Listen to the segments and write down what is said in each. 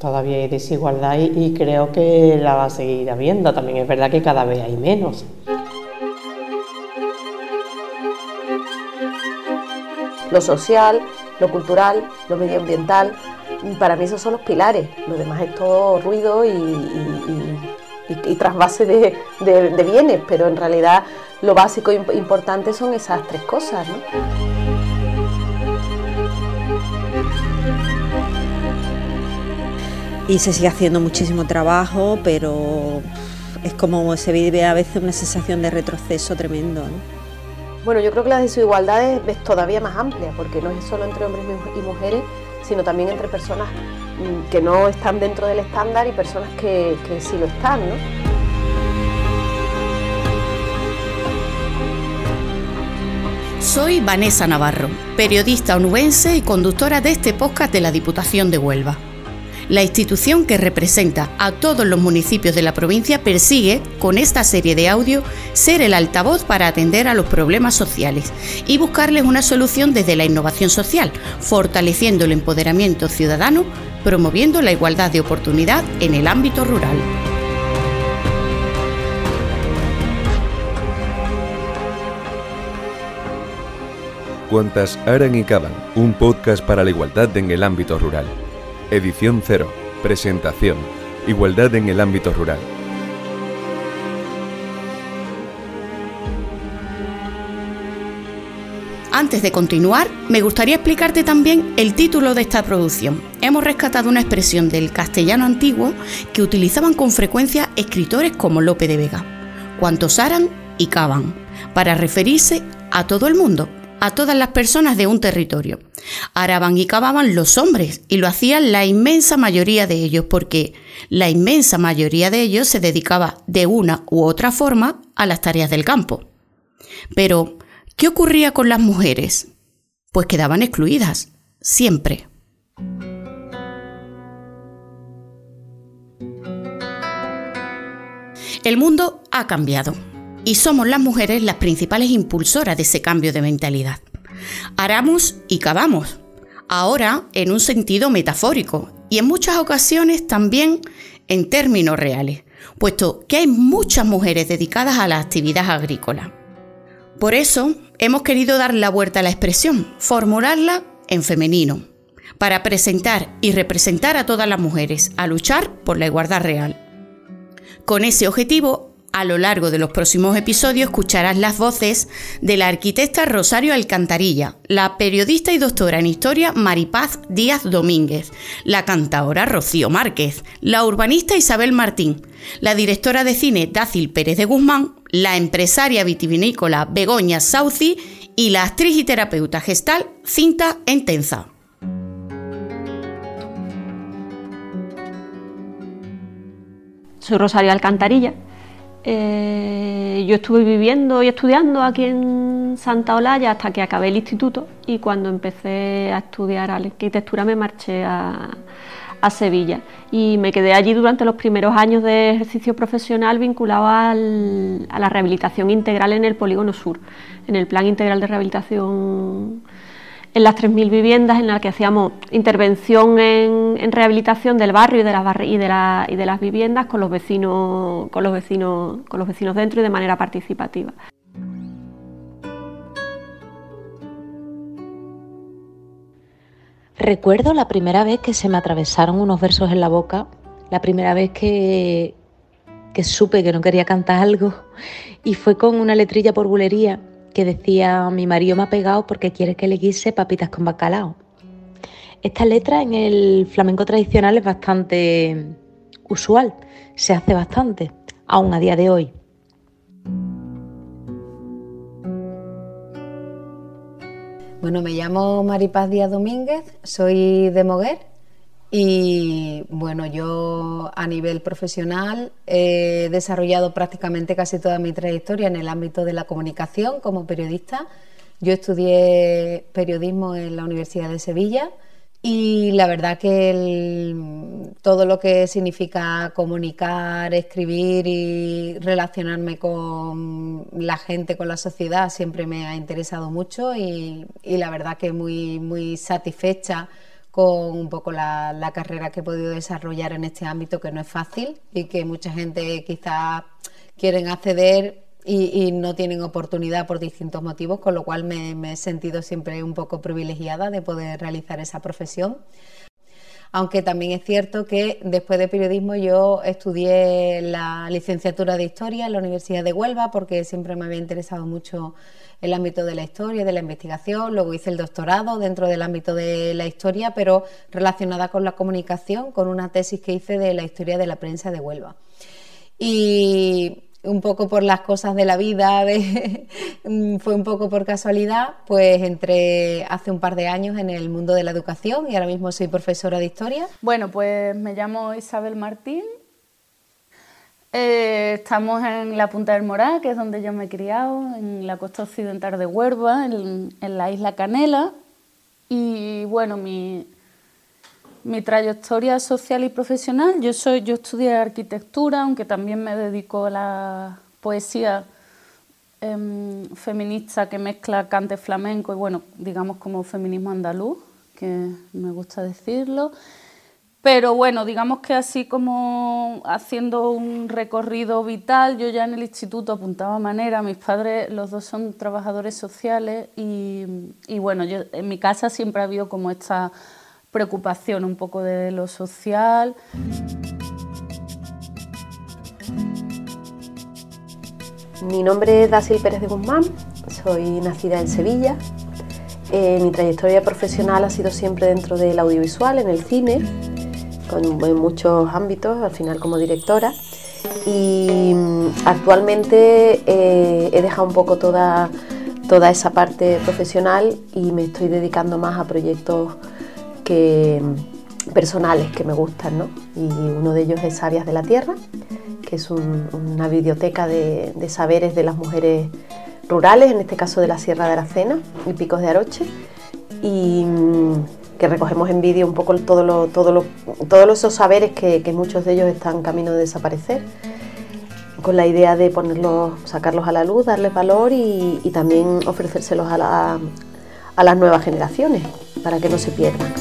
todavía hay desigualdad y, creo que la va a seguir habiendo. También es verdad que cada vez hay menos. Lo social, lo cultural, lo medioambiental, para mí esos son los pilares. Lo demás es todo ruido y, trasvase de, de, bienes, pero en realidad lo básico e importante son esas tres cosas. Y se sigue haciendo muchísimo trabajo, pero es como se vive a veces una sensación de retroceso tremendo. Bueno, yo creo que la desigualdad es todavía más amplia, porque no es solo entre hombres y mujeres, sino también entre personas mm, que no están dentro del estándar y personas que, que sí lo están. ¿no? Soy Vanessa Navarro, periodista onubense y conductora de este podcast de la Diputación de Huelva. La institución que representa a todos los municipios de la provincia persigue, con esta serie de audio, ser el altavoz para atender a los problemas sociales y buscarles una solución desde la innovación social, fortaleciendo el empoderamiento ciudadano, promoviendo la igualdad de oportunidad en el ámbito rural. Cuantas Aran y Caban, un podcast para la igualdad en el ámbito rural. Edición 0. Presentación. Igualdad en el ámbito rural. Antes de continuar, me gustaría explicarte también el título de esta producción. Hemos rescatado una expresión del castellano antiguo que utilizaban con frecuencia escritores como Lope de Vega, cuantos aran y cavan, para referirse a todo el mundo, a todas las personas de un territorio. Araban y cavaban los hombres y lo hacían la inmensa mayoría de ellos porque la inmensa mayoría de ellos se dedicaba de una u otra forma a las tareas del campo. Pero, ¿qué ocurría con las mujeres? Pues quedaban excluidas, siempre. El mundo ha cambiado y somos las mujeres las principales impulsoras de ese cambio de mentalidad. Aramos y cavamos, ahora en un sentido metafórico y en muchas ocasiones también en términos reales, puesto que hay muchas mujeres dedicadas a la actividad agrícola. Por eso hemos querido dar la vuelta a la expresión, formularla en femenino, para presentar y representar a todas las mujeres a luchar por la igualdad real. Con ese objetivo a lo largo de los próximos episodios escucharás las voces de la arquitecta Rosario Alcantarilla, la periodista y doctora en historia Maripaz Díaz Domínguez, la cantadora Rocío Márquez, la urbanista Isabel Martín, la directora de cine Dácil Pérez de Guzmán, la empresaria vitivinícola Begoña Sauci y la actriz y terapeuta gestal Cinta Entenza. Soy Rosario Alcantarilla eh, yo estuve viviendo y estudiando aquí en Santa Olalla hasta que acabé el instituto y cuando empecé a estudiar arquitectura me marché a, Sevilla. Y me quedé allí durante los primeros años de ejercicio profesional vinculado a la rehabilitación integral en el Polígono Sur, en el Plan Integral de Rehabilitación en las 3.000 viviendas en las que hacíamos intervención en, rehabilitación del barrio y de, las y, de las viviendas con los vecinos, con los vecinos, con los vecinos dentro y de manera participativa. Recuerdo la primera vez que se me atravesaron unos versos en la boca, la primera vez que, que supe que no quería cantar algo y fue con una letrilla por bulería decía mi marido me ha pegado porque quiere que le guise papitas con bacalao. Esta letra en el flamenco tradicional es bastante usual, se hace bastante, aún a día de hoy. Bueno, me llamo Maripaz Díaz Domínguez, soy de Moguer y bueno, yo a nivel profesional he desarrollado prácticamente casi toda mi trayectoria en el ámbito de la comunicación como periodista. Yo estudié periodismo en la Universidad de Sevilla y la verdad que todo lo que significa comunicar, escribir y relacionarme con la gente, con la sociedad, siempre me ha interesado mucho y, y la verdad que muy, muy satisfecha con un poco la, carrera que he podido desarrollar en este ámbito, que no es fácil y que mucha gente quizá quieren acceder y, no tienen oportunidad por distintos motivos, con lo cual me, he sentido siempre un poco privilegiada de poder realizar esa profesión. Aunque también es cierto que después de periodismo yo estudié la licenciatura de historia en la Universidad de Huelva porque siempre me había interesado mucho el ámbito de la historia, de la investigación, luego hice el doctorado dentro del ámbito de la historia, pero relacionada con la comunicación, con una tesis que hice de la historia de la prensa de Huelva. Y un poco por las cosas de la vida, fue un poco por casualidad, pues entré hace un par de años en el mundo de la educación y ahora mismo soy profesora de historia. Bueno, pues me llamo Isabel Martín, eh, estamos en la Punta del Morá, que es donde yo me he criado, en la costa occidental de Huerva, en, la isla Canela. Y bueno, mi, mi, trayectoria social y profesional, yo, soy, yo estudié arquitectura, aunque también me dedico a la poesía em, feminista que mezcla cante flamenco y bueno, digamos como feminismo andaluz, que me gusta decirlo. Pero bueno, digamos que así como haciendo un recorrido vital, yo ya en el instituto apuntaba manera, mis padres los dos son trabajadores sociales y, bueno, yo, en mi casa siempre ha habido como esta preocupación un poco de lo social. Mi nombre es Dasil Pérez de Guzmán, soy nacida en Sevilla. Eh, mi trayectoria profesional ha sido siempre dentro del audiovisual, en el cine en muchos ámbitos, al final como directora. Y mm, actualmente eh, he dejado un poco toda, toda esa parte profesional y me estoy dedicando más a proyectos que, mm, personales que me gustan. ¿no? Y uno de ellos es Áreas de la Tierra, que es una biblioteca de, de saberes de las mujeres rurales, en este caso de la Sierra de Aracena y Picos de Aroche. Y mm, que recogemos en vídeo un poco todo todo todos esos saberes que, muchos de ellos están camino de desaparecer, con la idea de ponerlos, sacarlos a la luz, darles valor y, también ofrecérselos a, a las nuevas generaciones para que no se pierdan.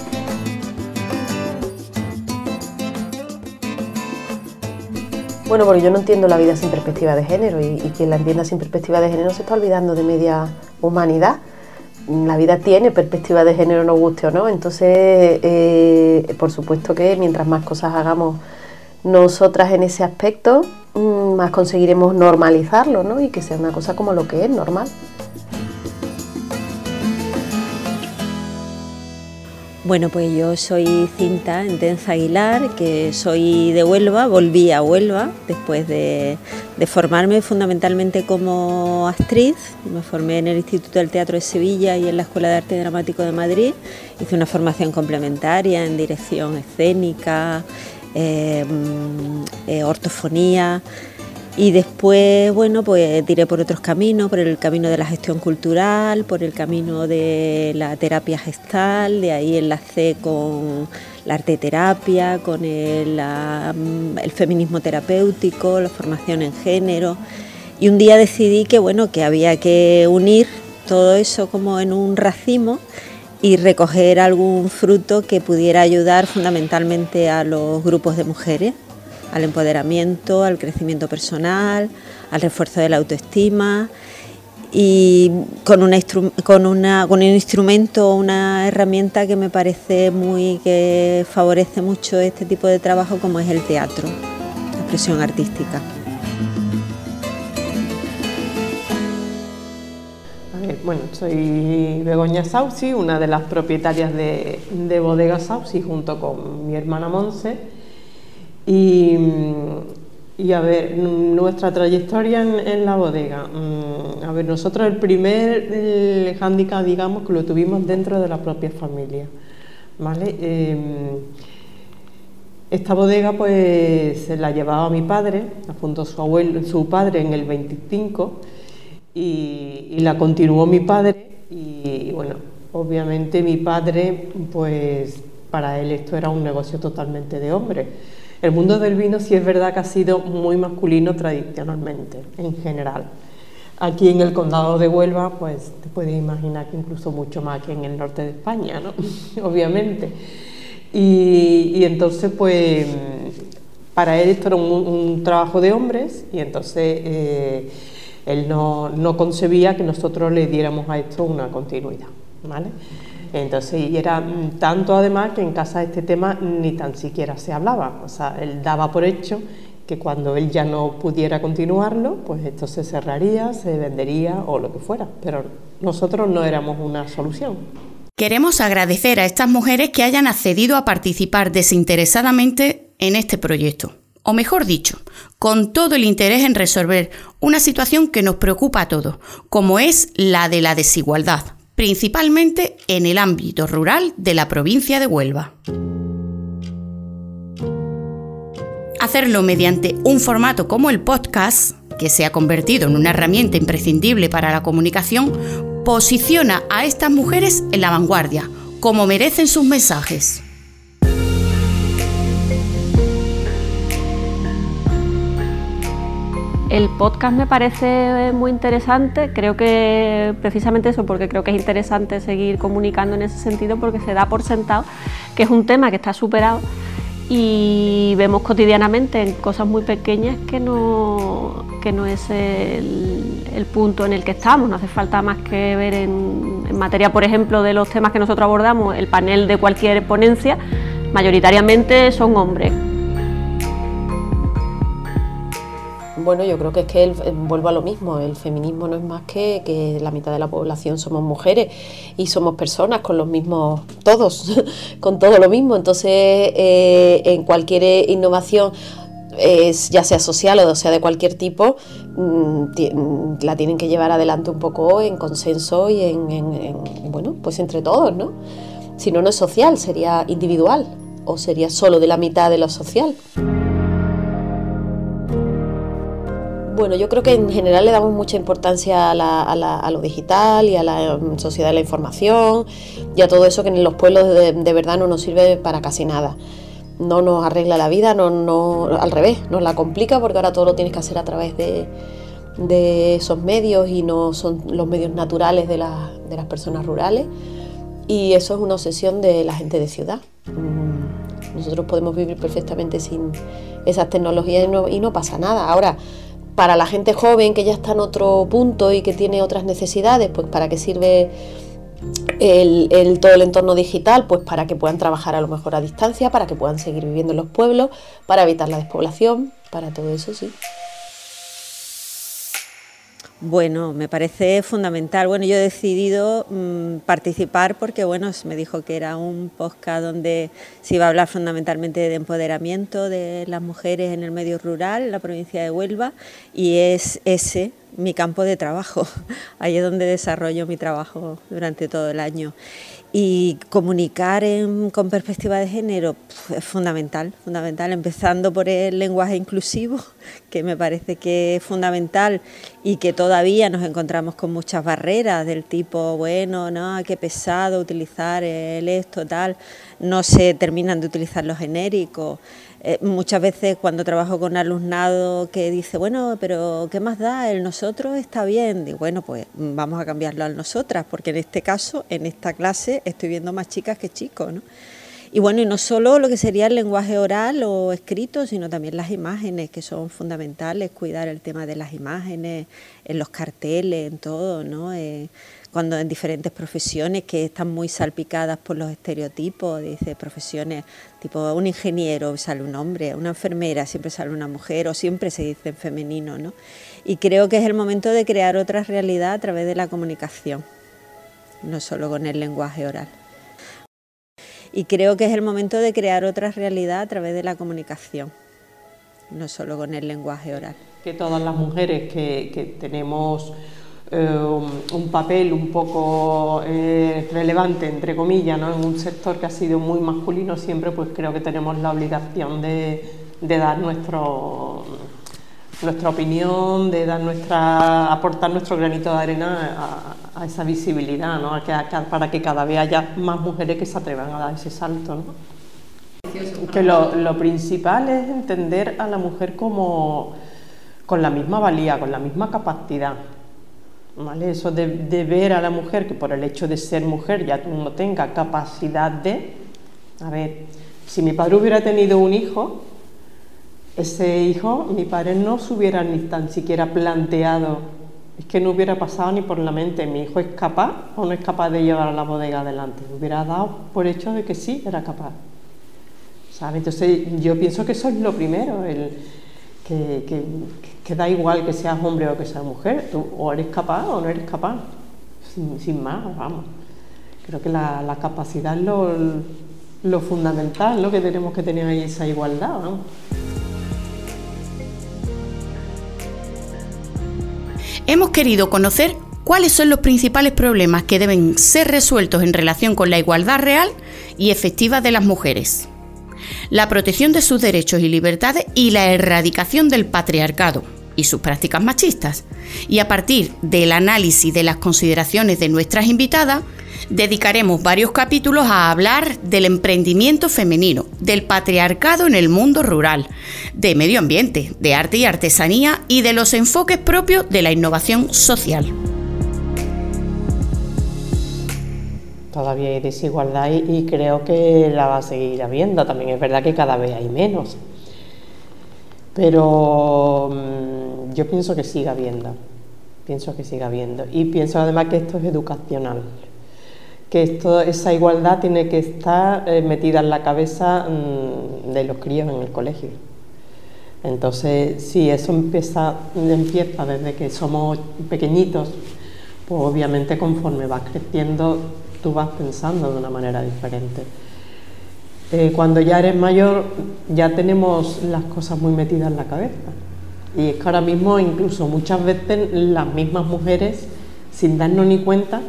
Bueno, porque yo no entiendo la vida sin perspectiva de género y, quien la entienda sin perspectiva de género se está olvidando de media humanidad la vida tiene perspectiva de género, no guste o no. Entonces, eh, por supuesto que mientras más cosas hagamos nosotras en ese aspecto, mm, más conseguiremos normalizarlo, ¿no? Y que sea una cosa como lo que es, normal. Bueno, pues yo soy Cinta Intensa Aguilar, que soy de Huelva, volví a Huelva después de, formarme fundamentalmente como actriz. Me formé en el Instituto del Teatro de Sevilla y en la Escuela de Arte Dramático de Madrid. Hice una formación complementaria en dirección escénica, eh, mm, eh, ortofonía. Y después, bueno, pues tiré por otros caminos, por el camino de la gestión cultural, por el camino de la terapia gestal, de ahí enlacé con la arteterapia, con el, el feminismo terapéutico, la formación en género. Y un día decidí que, bueno, que había que unir todo eso como en un racimo y recoger algún fruto que pudiera ayudar fundamentalmente a los grupos de mujeres al empoderamiento, al crecimiento personal, al refuerzo de la autoestima y con, una, con, un instrumento, una herramienta que me parece muy que favorece mucho este tipo de trabajo como es el teatro, la expresión artística. Bueno, soy Begoña Sausi, una de las propietarias de, de Bodega Sausi junto con mi hermana Monse y, a ver, nuestra trayectoria en, la bodega. Mm, a ver, nosotros el primer hándicap, digamos, que lo tuvimos dentro de la propia familia. ¿Vale? Em, esta bodega pues la llevaba mi padre, junto a su abuelo, su padre en el 25 y, y la continuó mi padre y bueno, obviamente mi padre pues para él esto era un negocio totalmente de hombre el mundo del vino sí es verdad que ha sido muy masculino tradicionalmente, en general. Aquí en el condado de Huelva, pues te puedes imaginar que incluso mucho más que en el norte de España, ¿no? Obviamente. Y, entonces, pues, para él esto era un, trabajo de hombres y entonces eh, él no, no, concebía que nosotros le diéramos a esto una continuidad, ¿vale? Entonces, y era tanto además que en casa este tema ni tan siquiera se hablaba, o sea, él daba por hecho que cuando él ya no pudiera continuarlo, pues esto se cerraría, se vendería o lo que fuera, pero nosotros no éramos una solución. Queremos agradecer a estas mujeres que hayan accedido a participar desinteresadamente en este proyecto, o mejor dicho, con todo el interés en resolver una situación que nos preocupa a todos, como es la de la desigualdad principalmente en el ámbito rural de la provincia de Huelva. Hacerlo mediante un formato como el podcast, que se ha convertido en una herramienta imprescindible para la comunicación, posiciona a estas mujeres en la vanguardia, como merecen sus mensajes. El podcast me parece muy interesante, creo que precisamente eso, porque creo que es interesante seguir comunicando en ese sentido, porque se da por sentado que es un tema que está superado y vemos cotidianamente en cosas muy pequeñas que no, que no es el, punto en el que estamos, no hace falta más que ver en, en materia, por ejemplo, de los temas que nosotros abordamos, el panel de cualquier ponencia, mayoritariamente son hombres Bueno, yo creo que es que el, eh, vuelvo a lo mismo, el feminismo no es más que que la mitad de la población somos mujeres y somos personas con los mismos, todos, con todo lo mismo. Entonces, eh, en cualquier innovación, ya sea social o sea de cualquier tipo, mm, mm, la tienen que llevar adelante un poco en consenso y en, en, bueno, pues entre todos, ¿no? Si no, no es social, sería individual o sería solo de la mitad de lo social. Bueno, yo creo que en general le damos mucha importancia a, lo digital y a la mm, sociedad de la información y a todo eso que en los pueblos de, verdad no nos sirve para casi nada. No nos arregla la vida, no, no, al revés, nos la complica porque ahora todo lo tienes que hacer a través de, esos medios y no son los medios naturales de, de las personas rurales. Y eso es una obsesión de la gente de ciudad. Mm, nosotros podemos vivir perfectamente sin esas tecnologías y no, y no pasa nada. Ahora, para la gente joven que ya está en otro punto y que tiene otras necesidades, pues para qué sirve el, todo el entorno digital, pues para que puedan trabajar a lo mejor a distancia, para que puedan seguir viviendo en los pueblos, para evitar la despoblación, para todo eso sí. Bueno, me parece fundamental. Bueno, yo he decidido mm, participar porque, bueno, me dijo que era un podcast donde se iba a hablar fundamentalmente de empoderamiento de las mujeres en el medio rural, en la provincia de Huelva, y es ese mi campo de trabajo. Ahí es donde desarrollo mi trabajo durante todo el año. Y comunicar con perspectiva de género es fundamental, fundamental, empezando por el lenguaje inclusivo, que me parece que es fundamental y que todavía nos encontramos con muchas barreras del tipo, bueno, no, qué pesado utilizar el esto, tal, no se terminan de utilizar los genéricos. Eh, muchas veces cuando trabajo con alumnado que dice, bueno, pero ¿qué más da? El nosotros está bien. Y bueno, pues vamos a cambiarlo al nosotras, porque en este caso, en esta clase, estoy viendo más chicas que chicos, ¿no? Y bueno, y no solo lo que sería el lenguaje oral o escrito, sino también las imágenes, que son fundamentales, cuidar el tema de las imágenes, en los carteles, en todo, ¿no? Eh, cuando en diferentes profesiones que están muy salpicadas por los estereotipos, dice profesiones tipo un ingeniero sale un hombre, una enfermera siempre sale una mujer o siempre se dice en femenino, ¿no? Y creo que es el momento de crear otra realidad a través de la comunicación, no solo con el lenguaje oral. Y creo que es el momento de crear otra realidad a través de la comunicación, no solo con el lenguaje oral. Que todas las mujeres que, que tenemos eh, un papel un poco eh, relevante, entre comillas, ¿no? en un sector que ha sido muy masculino, siempre pues creo que tenemos la obligación de, dar nuestro, nuestra opinión, de dar nuestra, aportar nuestro granito de arena a, esa visibilidad, ¿no? para que cada vez haya más mujeres que se atrevan a dar ese salto. ¿no? Que lo, lo principal es entender a la mujer como con la misma valía, con la misma capacidad ¿vale? Eso de, de ver a la mujer que por el hecho de ser mujer ya no tenga capacidad de... A ver, si mi padre hubiera tenido un hijo, ese hijo, mi padre no se hubiera ni tan siquiera planteado, es que no hubiera pasado ni por la mente, mi hijo es capaz o no es capaz de llevar a la bodega adelante, hubiera dado por hecho de que sí era capaz. ¿Sabe? Entonces yo pienso que eso es lo primero, el, que, da igual que seas hombre o que seas mujer, tú o eres capaz o no eres capaz, sin, más, vamos. Creo que la, capacidad es lo, fundamental, lo que tenemos que tener ahí esa igualdad, vamos. Hemos querido conocer cuáles son los principales problemas que deben ser resueltos en relación con la igualdad real y efectiva de las mujeres. La protección de sus derechos y libertades y la erradicación del patriarcado y sus prácticas machistas. Y a partir del análisis de las consideraciones de nuestras invitadas, dedicaremos varios capítulos a hablar del emprendimiento femenino, del patriarcado en el mundo rural, de medio ambiente, de arte y artesanía y de los enfoques propios de la innovación social. todavía hay desigualdad y, creo que la va a seguir habiendo. También es verdad que cada vez hay menos. Pero mm, yo pienso que siga habiendo. Pienso que siga habiendo. Y pienso además que esto es educacional. Que esto, esa igualdad tiene que estar eh, metida en la cabeza mm, de los críos en el colegio. Entonces, si eso empieza, empieza desde que somos pequeñitos, pues obviamente conforme va creciendo tú vas pensando de una manera diferente. Eh, cuando ya eres mayor ya tenemos las cosas muy metidas en la cabeza. Y es que ahora mismo incluso muchas veces las mismas mujeres, sin darnos ni cuenta,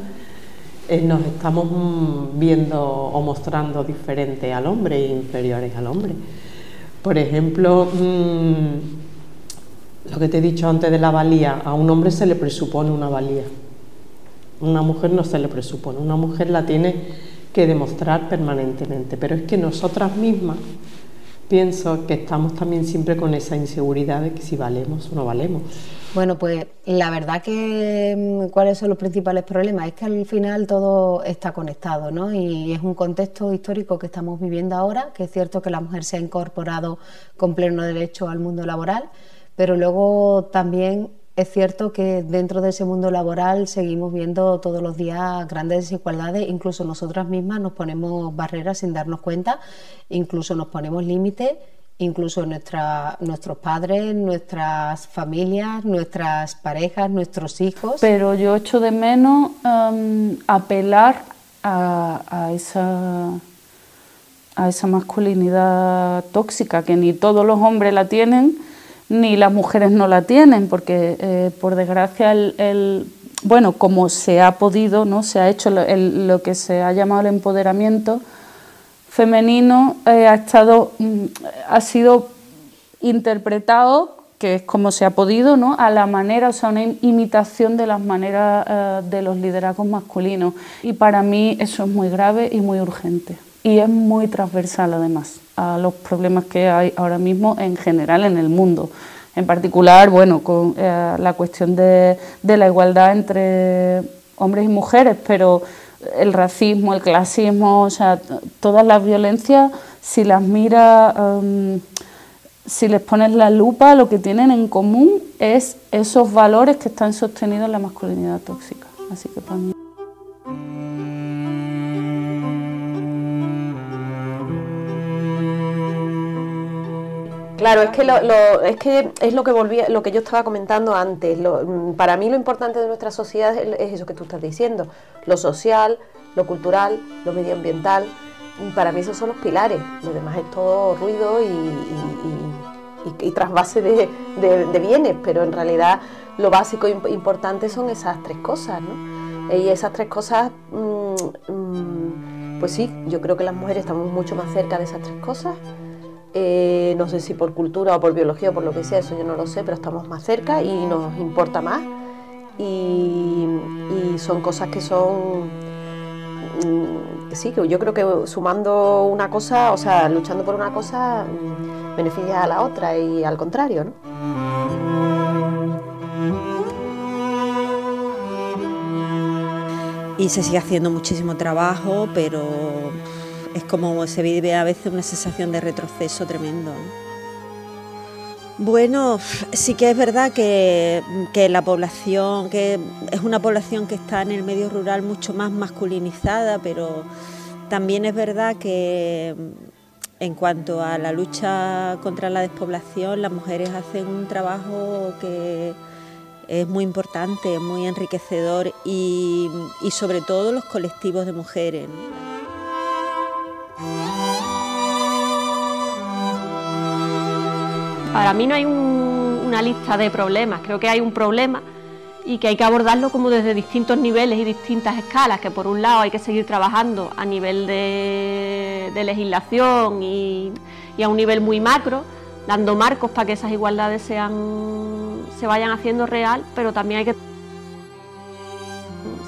eh, nos estamos mm, viendo o mostrando diferentes al hombre e inferiores al hombre. Por ejemplo, mm, lo que te he dicho antes de la valía, a un hombre se le presupone una valía. Una mujer no se le presupone, una mujer la tiene que demostrar permanentemente, pero es que nosotras mismas pienso que estamos también siempre con esa inseguridad de que si valemos o no valemos. Bueno, pues la verdad que mm, cuáles son los principales problemas es que al final todo está conectado, ¿no? Y es un contexto histórico que estamos viviendo ahora, que es cierto que la mujer se ha incorporado con pleno derecho al mundo laboral, pero luego también es cierto que dentro de ese mundo laboral seguimos viendo todos los días grandes desigualdades, incluso nosotras mismas nos ponemos barreras sin darnos cuenta, incluso nos ponemos límites, incluso nuestra, nuestros padres, nuestras familias, nuestras parejas, nuestros hijos. Pero yo echo de menos um, apelar a, esa a esa masculinidad tóxica que ni todos los hombres la tienen ni las mujeres no la tienen, porque eh, por desgracia el, bueno, como se ha podido, ¿no? se ha hecho lo, que se ha llamado el empoderamiento femenino, eh, ha, estado, mm, ha sido interpretado, que es como se ha podido, ¿no? a la manera, o sea, una imitación de las maneras eh, de los liderazgos masculinos. Y para mí eso es muy grave y muy urgente. Y es muy transversal además a los problemas que hay ahora mismo en general en el mundo. En particular, bueno, con eh, la cuestión de, la igualdad entre hombres y mujeres, pero el racismo, el clasismo, o sea, todas las violencias, si las mira, em, si les pones la lupa, lo que tienen en común es esos valores que están sostenidos en la masculinidad tóxica. Así que para mí. Claro, es que, lo, es que es lo que volvía, lo que yo estaba comentando antes. Mm, para mí lo importante de nuestra sociedad es, eso que tú estás diciendo, lo social, lo cultural, lo medioambiental. Mm, para mí esos son los pilares. Lo demás es todo ruido y, trasvase de, bienes, pero en realidad lo básico e importante son esas tres cosas, ¿no? Y esas tres cosas, mm, pues sí, yo creo que las mujeres estamos mucho más cerca de esas tres cosas. Eh, no sé si por cultura o por biología o por lo que sea, eso yo no lo sé, pero estamos más cerca y nos importa más. Y, son cosas que son, mm, sí, que yo creo que sumando una cosa, o sea, luchando por una cosa, mm, beneficia a la otra y al contrario, ¿no? y se sigue haciendo muchísimo trabajo, pero es como se vive a veces una sensación de retroceso tremendo. Bueno, sí que es verdad que, la población, que es una población que está en el medio rural mucho más masculinizada, pero también es verdad que en cuanto a la lucha contra la despoblación, las mujeres hacen un trabajo que es muy importante, muy enriquecedor y, sobre todo los colectivos de mujeres. Para mí no hay una lista de problemas, creo que hay un problema y que hay que abordarlo como desde distintos niveles y distintas escalas, que por un lado hay que seguir trabajando a nivel de, legislación y, a un nivel muy macro, dando marcos para que esas igualdades sean, se vayan haciendo real, pero también hay que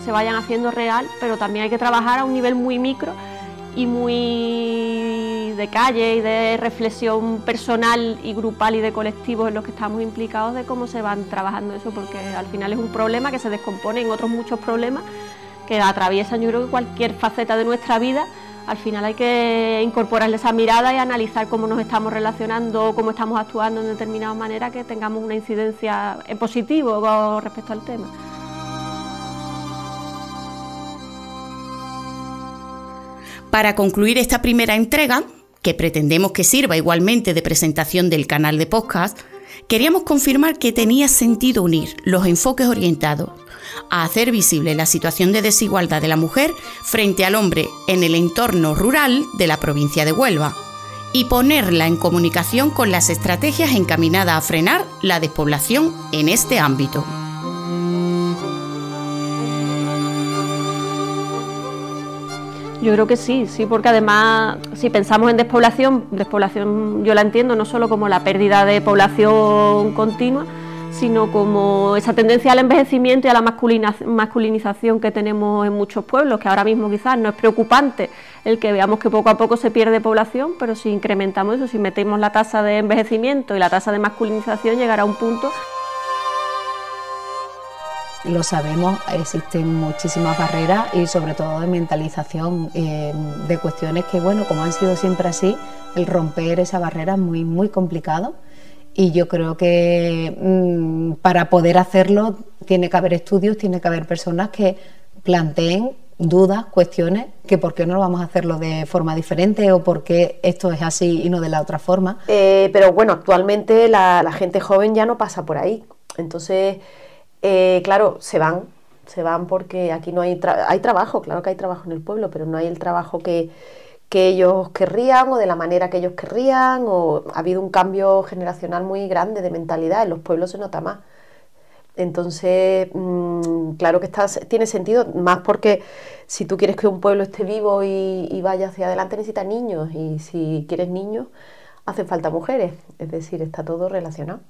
se vayan haciendo real, pero también hay que trabajar a un nivel muy micro y muy de calle y de reflexión personal y grupal y de colectivos en los que estamos implicados de cómo se van trabajando eso, porque al final es un problema que se descompone en otros muchos problemas que atraviesan yo creo que cualquier faceta de nuestra vida. Al final hay que incorporarle esa mirada y analizar cómo nos estamos relacionando, cómo estamos actuando en determinada manera que tengamos una incidencia en positivo respecto al tema. Para concluir esta primera entrega, que pretendemos que sirva igualmente de presentación del canal de podcast, queríamos confirmar que tenía sentido unir los enfoques orientados a hacer visible la situación de desigualdad de la mujer frente al hombre en el entorno rural de la provincia de Huelva y ponerla en comunicación con las estrategias encaminadas a frenar la despoblación en este ámbito. Yo creo que sí, sí, porque además si pensamos en despoblación, despoblación yo la entiendo no solo como la pérdida de población continua, sino como esa tendencia al envejecimiento y a la masculinización que tenemos en muchos pueblos, que ahora mismo quizás no es preocupante el que veamos que poco a poco se pierde población, pero si incrementamos eso, si metemos la tasa de envejecimiento y la tasa de masculinización, llegará a un punto lo sabemos, existen muchísimas barreras y sobre todo de mentalización eh, de cuestiones que, bueno, como han sido siempre así, el romper esa barrera es muy, muy complicado. Y yo creo que mm, para poder hacerlo tiene que haber estudios, tiene que haber personas que planteen dudas, cuestiones, que por qué no vamos a hacerlo de forma diferente o por qué esto es así y no de la otra forma. Eh, pero bueno, actualmente la gente joven ya no pasa por ahí. Entonces, eh, claro, se van, se van porque aquí no hay, hay trabajo, claro que hay trabajo en el pueblo, pero no hay el trabajo que, ellos querrían o de la manera que ellos querrían, o ha habido un cambio generacional muy grande de mentalidad, en los pueblos se nota más. Entonces, mm, claro que tiene sentido, más porque si tú quieres que un pueblo esté vivo y, y vaya hacia adelante necesita niños, y si quieres niños, hacen falta mujeres, es decir, está todo relacionado.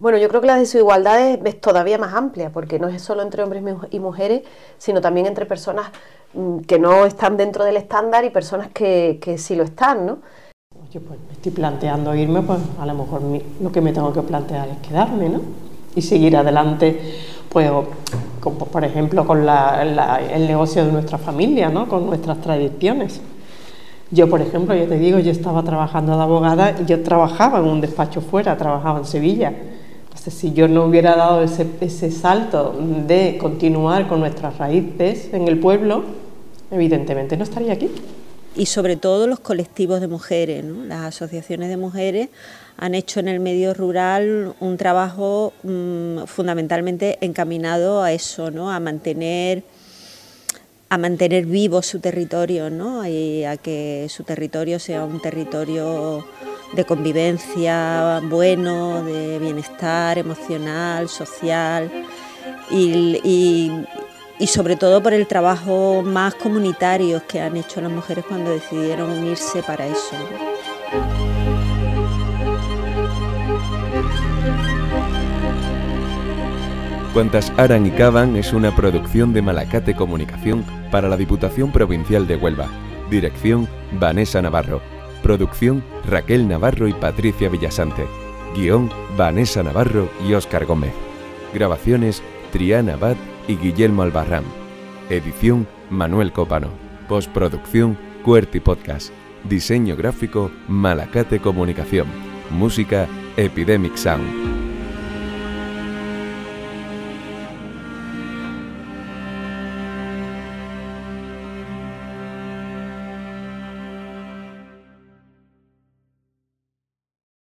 Bueno, yo creo que la desigualdad es, todavía más amplia, porque no es solo entre hombres y mujeres, sino también entre personas mm, que no están dentro del estándar y personas que, sí lo están, ¿no? Yo pues me estoy planteando irme, pues a lo mejor lo que me tengo que plantear es quedarme, ¿no? Y seguir adelante, pues, por ejemplo, con el negocio de nuestra familia, ¿no? Con nuestras tradiciones. Yo, por ejemplo, yo te digo, yo estaba trabajando de abogada y yo trabajaba en un despacho fuera, trabajaba en Sevilla si yo no hubiera dado ese, salto de continuar con nuestras raíces en el pueblo, evidentemente no estaría aquí. Y sobre todo los colectivos de mujeres, las asociaciones de mujeres han hecho en el medio rural un trabajo mm, fundamentalmente encaminado a eso, ¿no? a mantener a mantener vivo su territorio, ¿no? y a que su territorio sea un territorio de convivencia bueno, de bienestar emocional, social y, sobre todo por el trabajo más comunitario que han hecho las mujeres cuando decidieron unirse para eso. Cuantas Aran y Caban es una producción de Malacate Comunicación para la Diputación Provincial de Huelva. Dirección Vanessa Navarro. Producción Raquel Navarro y Patricia Villasante. Guión Vanessa Navarro y Óscar Gómez. Grabaciones Triana Abad y Guillermo Albarrán. Edición Manuel Cópano. Postproducción Cuerti Podcast. Diseño gráfico Malacate Comunicación. Música Epidemic Sound.